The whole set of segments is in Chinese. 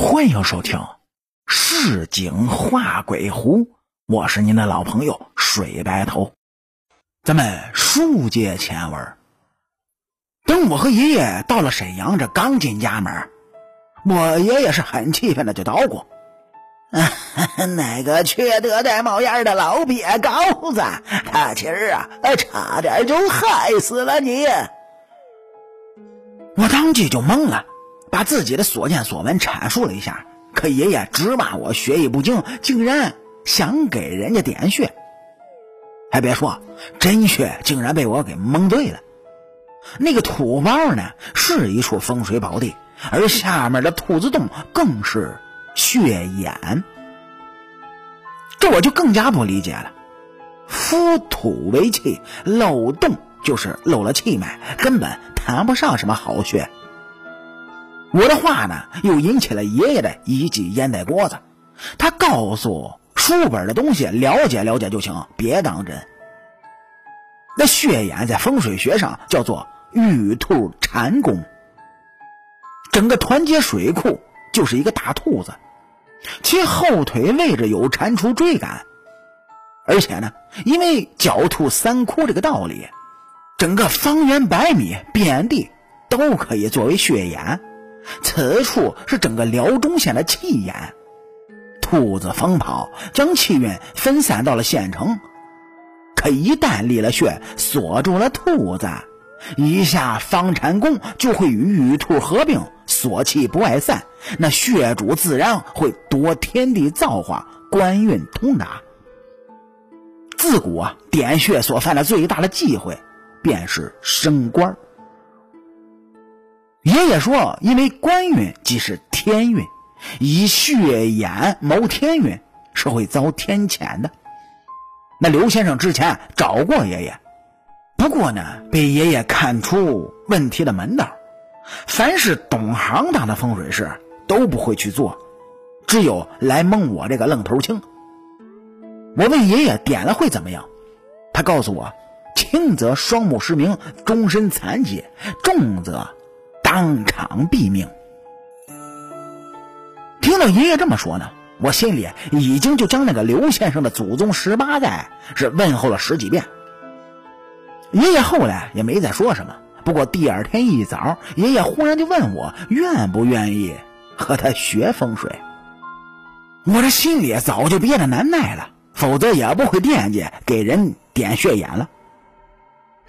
欢迎收听《市井画鬼狐》，我是您的老朋友水白头。咱们书接前文，等我和爷爷到了沈阳，这刚进家门，我爷爷是很气愤的就捣鼓：“ 那个缺德带冒烟的老鳖羔子，他今儿啊，差点就害死了你！”我当即就懵了。把自己的所见所闻阐述了一下，可爷爷直骂我学艺不精，竟然想给人家点穴。还别说，真穴竟然被我给蒙对了。那个土包呢，是一处风水宝地，而下面的兔子洞更是血眼。这我就更加不理解了。夫土为气，漏洞就是漏了气脉，根本谈不上什么好穴。我的话呢，又引起了爷爷的一记烟袋锅子。他告诉书本的东西了解了解就行，别当真。那血眼在风水学上叫做玉兔蟾宫，整个团结水库就是一个大兔子，其后腿位置有蟾蜍追赶，而且呢，因为狡兔三窟这个道理，整个方圆百米遍地都可以作为血眼。此处是整个辽中县的气眼，兔子疯跑，将气运分散到了县城。可一旦立了穴，锁住了兔子，一下方禅宫就会与玉兔合并，锁气不外散。那穴主自然会夺天地造化，官运通达。自古啊，点穴所犯的最大的忌讳，便是升官。爷爷说：“因为官运即是天运，以血眼谋天运是会遭天谴的。”那刘先生之前找过爷爷，不过呢，被爷爷看出问题的门道。凡是懂行当的风水师都不会去做，只有来蒙我这个愣头青。我问爷爷点了会怎么样，他告诉我：轻则双目失明，终身残疾；重则……当场毙命。听到爷爷这么说呢，我心里已经就将那个刘先生的祖宗十八代是问候了十几遍。爷爷后来也没再说什么。不过第二天一早，爷爷忽然就问我愿不愿意和他学风水。我这心里早就憋得难耐了，否则也不会惦记给人点穴眼了。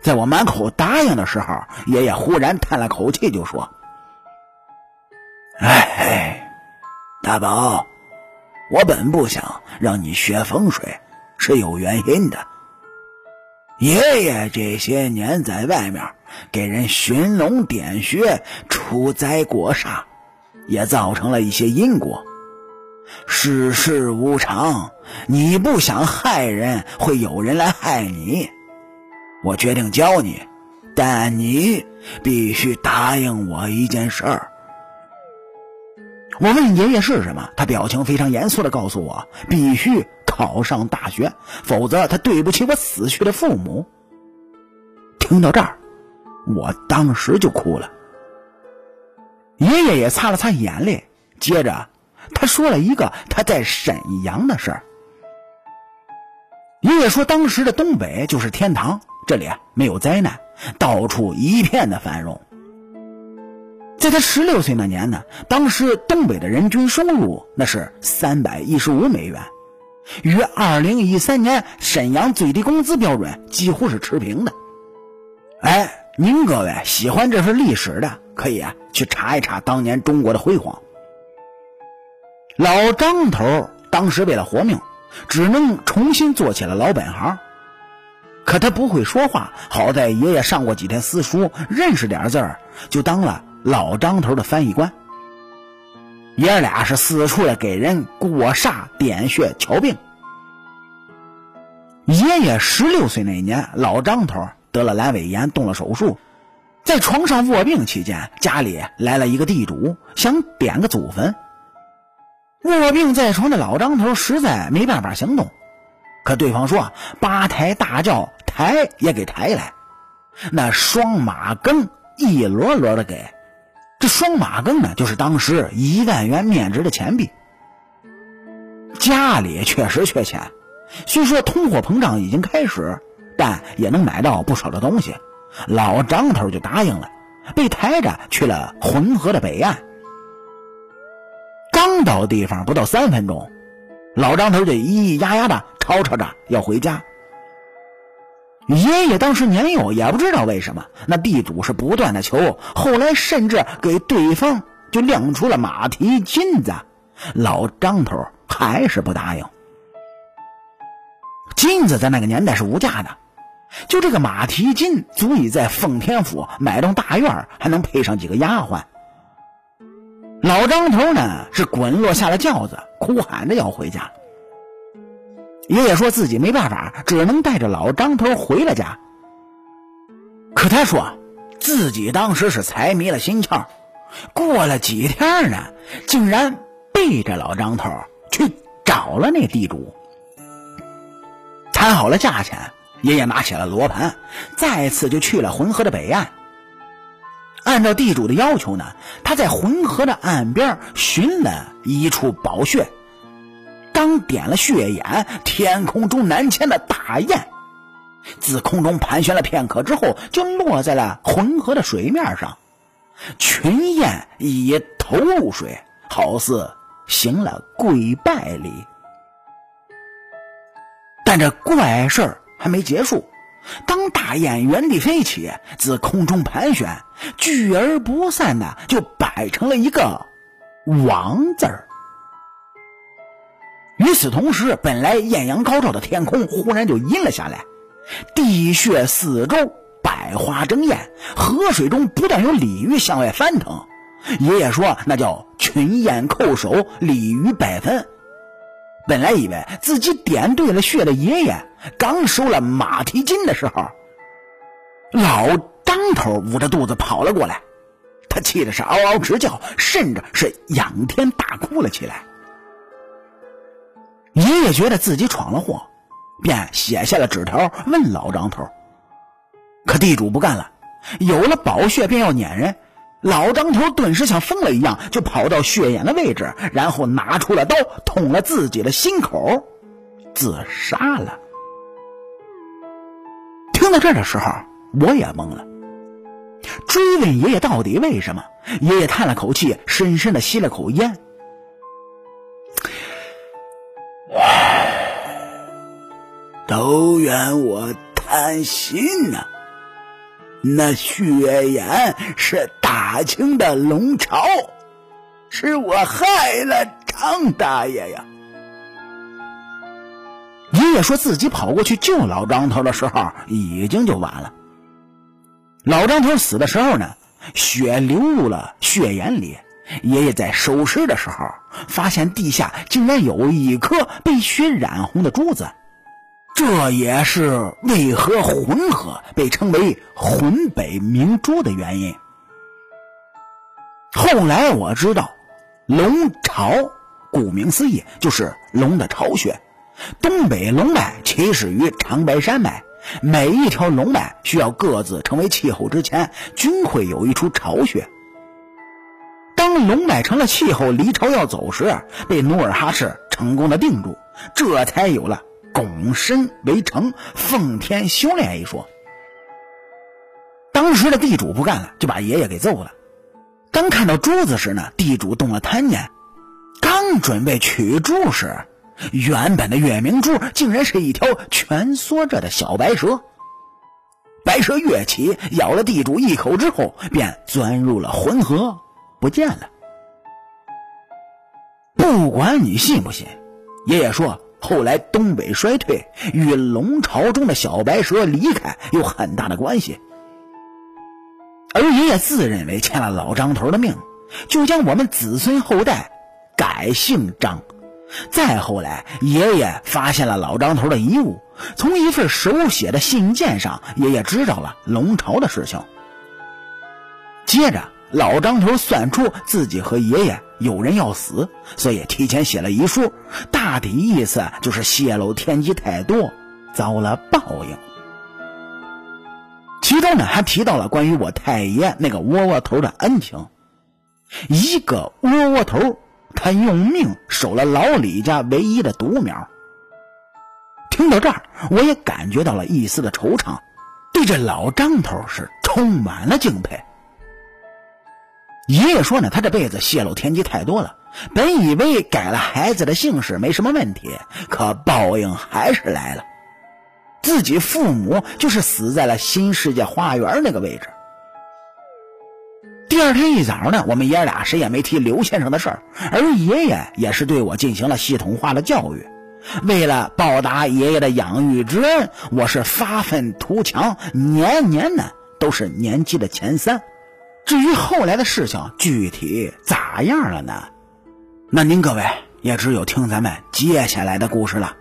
在我满口答应的时候，爷爷忽然叹了口气，就说：“哎，大宝，我本不想让你学风水，是有原因的。爷爷这些年在外面给人寻龙点穴、除灾过煞，也造成了一些因果。世事无常，你不想害人，会有人来害你。”我决定教你，但你必须答应我一件事儿。我问爷爷是什么，他表情非常严肃的告诉我，必须考上大学，否则他对不起我死去的父母。听到这儿，我当时就哭了。爷爷也擦了擦眼泪，接着他说了一个他在沈阳的事儿。爷爷说，当时的东北就是天堂。这里啊没有灾难，到处一片的繁荣。在他十六岁那年呢，当时东北的人均收入那是三百一十五美元，与二零一三年沈阳最低工资标准几乎是持平的。哎，您各位喜欢这份历史的，可以啊去查一查当年中国的辉煌。老张头当时为了活命，只能重新做起了老本行。可他不会说话，好在爷爷上过几天私塾，认识点字儿，就当了老张头的翻译官。爷俩是四处的给人过煞、点穴、瞧病。爷爷十六岁那年，老张头得了阑尾炎，动了手术，在床上卧病期间，家里来了一个地主，想点个祖坟。卧病在床的老张头实在没办法行动。可对方说：“八抬大轿抬也给抬来，那双马羹一摞摞的给，这双马更呢，就是当时一万元面值的钱币。家里确实缺钱，虽说通货膨胀已经开始，但也能买到不少的东西。老张头就答应了，被抬着去了浑河的北岸。刚到地方不到三分钟，老张头就咿咿呀呀的吵吵着要回家。爷爷当时年幼，也不知道为什么那地主是不断的求，后来甚至给对方就亮出了马蹄金子，老张头还是不答应。金子在那个年代是无价的，就这个马蹄金足以在奉天府买栋大院，还能配上几个丫鬟。老张头呢是滚落下了轿子，哭喊着要回家。爷爷说自己没办法，只能带着老张头回了家。可他说自己当时是财迷了心窍，过了几天呢，竟然背着老张头去找了那地主。谈好了价钱，爷爷拿起了罗盘，再次就去了浑河的北岸。按照地主的要求呢，他在浑河的岸边寻了一处宝穴，刚点了血眼，天空中南迁的大雁，自空中盘旋了片刻之后，就落在了浑河的水面上。群雁一投入水，好似行了跪拜礼。但这怪事儿还没结束。当大雁原地飞起，自空中盘旋，聚而不散的就摆成了一个“王”字儿。与此同时，本来艳阳高照的天空忽然就阴了下来，地穴四周百花争艳，河水中不断有鲤鱼向外翻腾。爷爷说那叫群雁叩首，鲤鱼拜分。本来以为自己点对了穴的爷爷刚收了马蹄金的时候，老张头捂着肚子跑了过来，他气的是嗷嗷直叫，甚至是仰天大哭了起来。爷爷觉得自己闯了祸，便写下了纸条问老张头，可地主不干了，有了宝穴便要撵人。老张头顿时像疯了一样，就跑到血眼的位置，然后拿出了刀，捅了自己的心口，自杀了。听到这儿的时候，我也懵了，追问爷爷到底为什么？爷爷叹了口气，深深的吸了口烟，都怨我贪心呐。那血眼是大清的龙朝，是我害了张大爷呀！爷爷说自己跑过去救老张头的时候，已经就晚了。老张头死的时候呢，血流入了血眼里。爷爷在收尸的时候，发现地下竟然有一颗被血染红的珠子。这也是为何浑河被称为浑北明珠的原因。后来我知道，龙巢顾名思义就是龙的巢穴。东北龙脉起始于长白山脉，每一条龙脉需要各自成为气候之前，均会有一处巢穴。当龙脉成了气候，离巢要走时，被努尔哈赤成功的定住，这才有了。拱身为城，奉天修炼一说。当时的地主不干了，就把爷爷给揍了。刚看到珠子时呢，地主动了贪念，刚准备取珠时，原本的月明珠竟然是一条蜷缩着的小白蛇。白蛇跃起，咬了地主一口之后，便钻入了浑河，不见了。不管你信不信，爷爷说。后来东北衰退与龙巢中的小白蛇离开有很大的关系，而爷爷自认为欠了老张头的命，就将我们子孙后代改姓张。再后来，爷爷发现了老张头的遗物，从一份手写的信件上，爷爷知道了龙巢的事情。接着。老张头算出自己和爷爷有人要死，所以提前写了遗书，大体意思就是泄露天机太多，遭了报应。其中呢，还提到了关于我太爷那个窝窝头的恩情，一个窝窝头，他用命守了老李家唯一的独苗。听到这儿，我也感觉到了一丝的惆怅，对这老张头是充满了敬佩。爷爷说呢，他这辈子泄露天机太多了，本以为改了孩子的姓氏没什么问题，可报应还是来了。自己父母就是死在了新世界花园那个位置。第二天一早呢，我们爷俩谁也没提刘先生的事儿，而爷爷也是对我进行了系统化的教育。为了报答爷爷的养育之恩，我是发愤图强，年年呢都是年级的前三。至于后来的事情具体咋样了呢？那您各位也只有听咱们接下来的故事了。